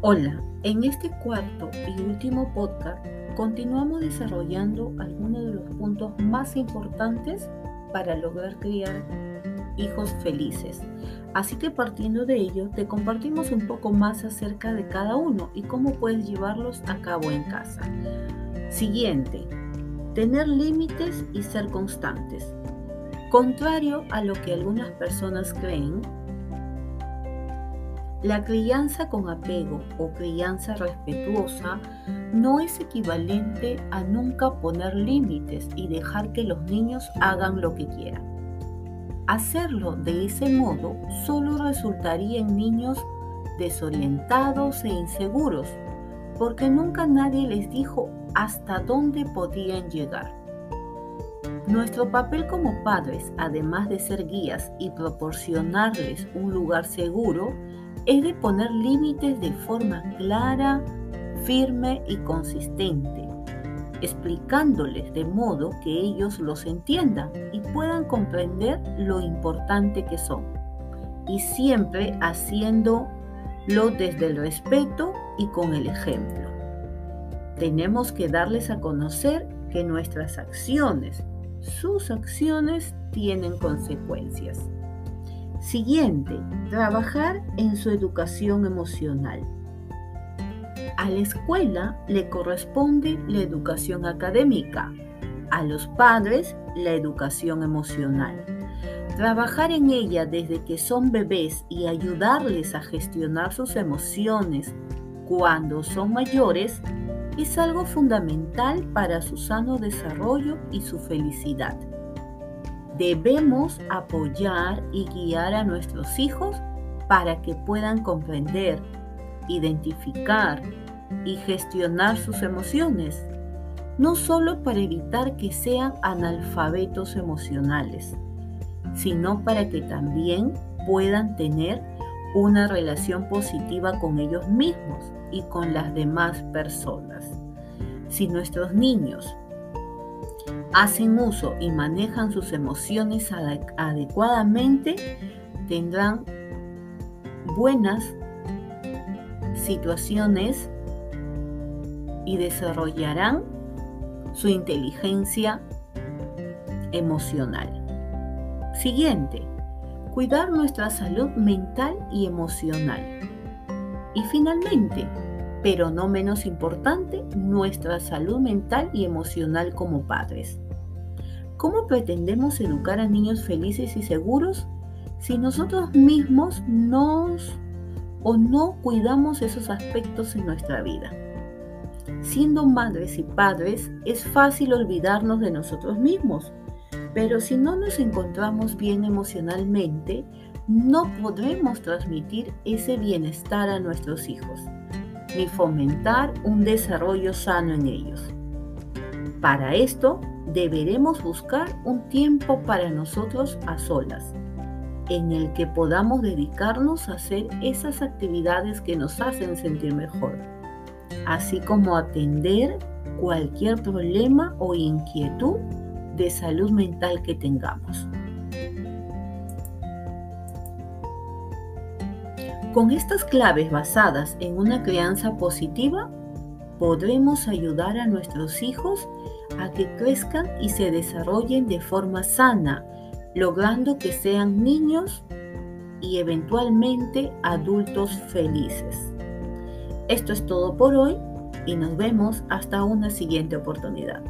Hola, en este cuarto y último podcast continuamos desarrollando algunos de los puntos más importantes para lograr criar hijos felices. Así que partiendo de ello, te compartimos un poco más acerca de cada uno y cómo puedes llevarlos a cabo en casa. Siguiente, tener límites y ser constantes. Contrario a lo que algunas personas creen, la crianza con apego o crianza respetuosa no es equivalente a nunca poner límites y dejar que los niños hagan lo que quieran. Hacerlo de ese modo solo resultaría en niños desorientados e inseguros, porque nunca nadie les dijo hasta dónde podían llegar. Nuestro papel como padres, además de ser guías y proporcionarles un lugar seguro, es de poner límites de forma clara, firme y consistente, explicándoles de modo que ellos los entiendan y puedan comprender lo importante que son, y siempre haciéndolo desde el respeto y con el ejemplo. Tenemos que darles a conocer que nuestras acciones, sus acciones tienen consecuencias. Siguiente, trabajar en su educación emocional. A la escuela le corresponde la educación académica, a los padres la educación emocional. Trabajar en ella desde que son bebés y ayudarles a gestionar sus emociones cuando son mayores es algo fundamental para su sano desarrollo y su felicidad. Debemos apoyar y guiar a nuestros hijos para que puedan comprender, identificar y gestionar sus emociones, no solo para evitar que sean analfabetos emocionales, sino para que también puedan tener una relación positiva con ellos mismos y con las demás personas. Si nuestros niños hacen uso y manejan sus emociones adecuadamente, tendrán buenas situaciones y desarrollarán su inteligencia emocional. Siguiente, cuidar nuestra salud mental y emocional. Y finalmente, pero no menos importante, nuestra salud mental y emocional como padres. ¿Cómo pretendemos educar a niños felices y seguros si nosotros mismos nos o no cuidamos esos aspectos en nuestra vida? Siendo madres y padres es fácil olvidarnos de nosotros mismos, pero si no nos encontramos bien emocionalmente, no podremos transmitir ese bienestar a nuestros hijos ni fomentar un desarrollo sano en ellos. Para esto, deberemos buscar un tiempo para nosotros a solas, en el que podamos dedicarnos a hacer esas actividades que nos hacen sentir mejor, así como atender cualquier problema o inquietud de salud mental que tengamos. Con estas claves basadas en una crianza positiva, podremos ayudar a nuestros hijos a que crezcan y se desarrollen de forma sana, logrando que sean niños y eventualmente adultos felices. Esto es todo por hoy y nos vemos hasta una siguiente oportunidad.